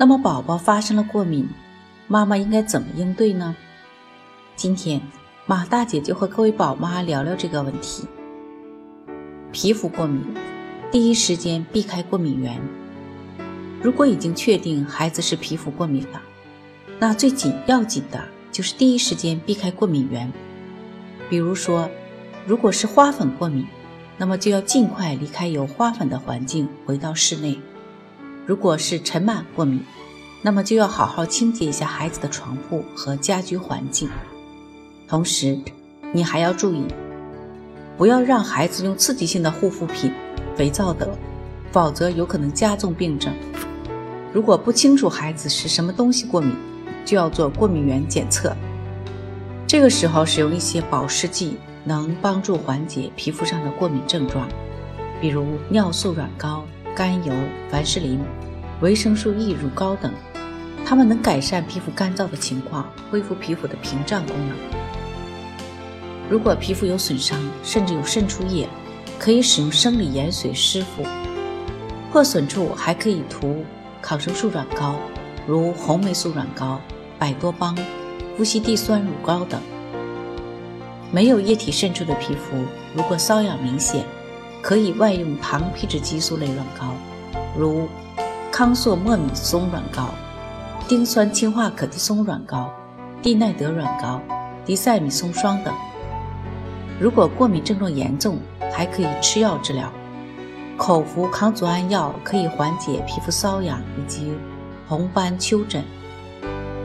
那么，宝宝发生了过敏，妈妈应该怎么应对呢？今天，马大姐就和各位宝妈聊聊这个问题。皮肤过敏，第一时间避开过敏源。如果已经确定孩子是皮肤过敏了，那最紧要紧的就是第一时间避开过敏源。比如说，如果是花粉过敏，那么就要尽快离开有花粉的环境，回到室内。如果是尘螨过敏，那么就要好好清洁一下孩子的床铺和家居环境。同时，你还要注意，不要让孩子用刺激性的护肤品、肥皂等，否则有可能加重病症。如果不清楚孩子是什么东西过敏，就要做过敏原检测。这个时候使用一些保湿剂，能帮助缓解皮肤上的过敏症状，比如尿素软膏。甘油、凡士林、维生素 E 乳膏等，它们能改善皮肤干燥的情况，恢复皮肤的屏障功能。如果皮肤有损伤，甚至有渗出液，可以使用生理盐水湿敷。破损处还可以涂抗生素软膏，如红霉素软膏、百多邦、夫西地酸乳膏等。没有液体渗出的皮肤，如果瘙痒明显，可以外用糖皮质激素类软膏，如康唑莫米松软膏、丁酸氢化可的松软膏、地奈德软膏、地塞米松霜等。如果过敏症状严重，还可以吃药治疗。口服抗组胺药可以缓解皮肤瘙痒以及红斑丘疹。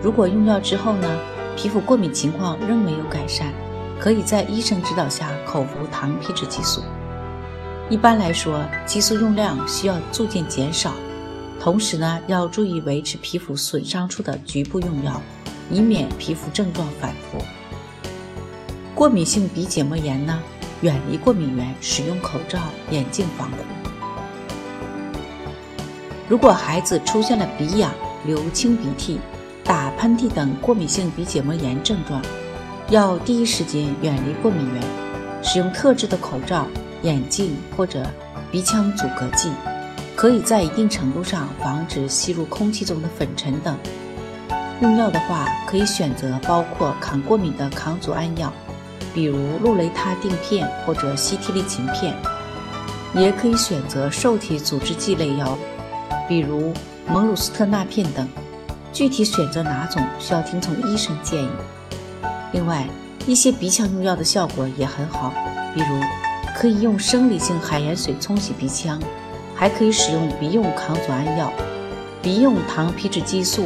如果用药之后呢，皮肤过敏情况仍没有改善，可以在医生指导下口服糖皮质激素。一般来说，激素用量需要逐渐减少，同时呢，要注意维持皮肤损伤处的局部用药，以免皮肤症状反复。过敏性鼻结膜炎呢，远离过敏源，使用口罩、眼镜防护。如果孩子出现了鼻痒、流清鼻涕、打喷嚏等过敏性鼻结膜炎症状，要第一时间远离过敏源，使用特制的口罩。眼镜或者鼻腔阻隔剂，可以在一定程度上防止吸入空气中的粉尘等。用药的话，可以选择包括抗过敏的抗组胺药，比如氯雷他定片或者西替利嗪片；也可以选择受体阻滞剂类药，比如蒙鲁斯特钠片等。具体选择哪种，需要听从医生建议。另外，一些鼻腔用药的效果也很好，比如。可以用生理性海盐水冲洗鼻腔，还可以使用鼻用抗组胺药、鼻用糖皮质激素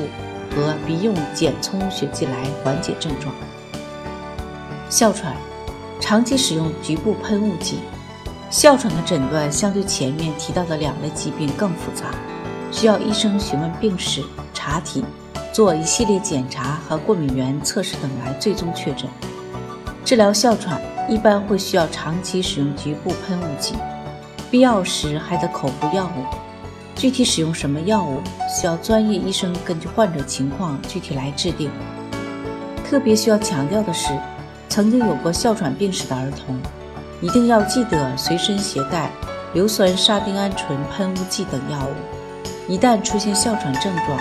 和鼻用减充血剂来缓解症状。哮喘，长期使用局部喷雾剂。哮喘的诊断相对前面提到的两类疾病更复杂，需要医生询问病史、查体，做一系列检查和过敏原测试等来最终确诊。治疗哮喘。一般会需要长期使用局部喷雾剂，必要时还得口服药物。具体使用什么药物，需要专业医生根据患者情况具体来制定。特别需要强调的是，曾经有过哮喘病史的儿童，一定要记得随身携带硫酸沙丁胺醇喷雾剂等药物。一旦出现哮喘症状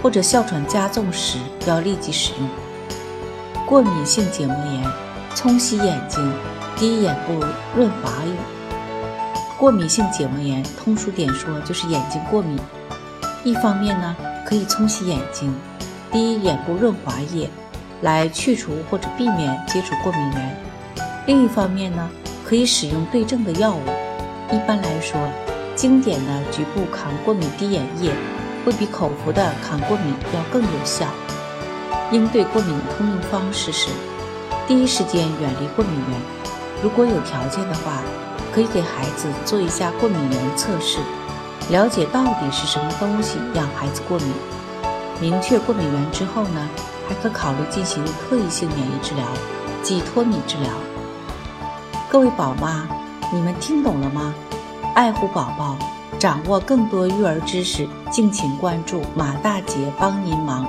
或者哮喘加重时，要立即使用。过敏性结膜炎。冲洗眼睛，滴眼部润滑液。过敏性结膜炎，通俗点说就是眼睛过敏。一方面呢，可以冲洗眼睛，滴眼部润滑液，来去除或者避免接触过敏源；另一方面呢，可以使用对症的药物。一般来说，经典的局部抗过敏滴眼液会比口服的抗过敏要更有效。应对过敏的通用方式是。第一时间远离过敏源，如果有条件的话，可以给孩子做一下过敏源测试，了解到底是什么东西让孩子过敏。明确过敏源之后呢，还可考虑进行特异性免疫治疗，即脱敏治疗。各位宝妈，你们听懂了吗？爱护宝宝，掌握更多育儿知识，敬请关注马大姐帮您忙。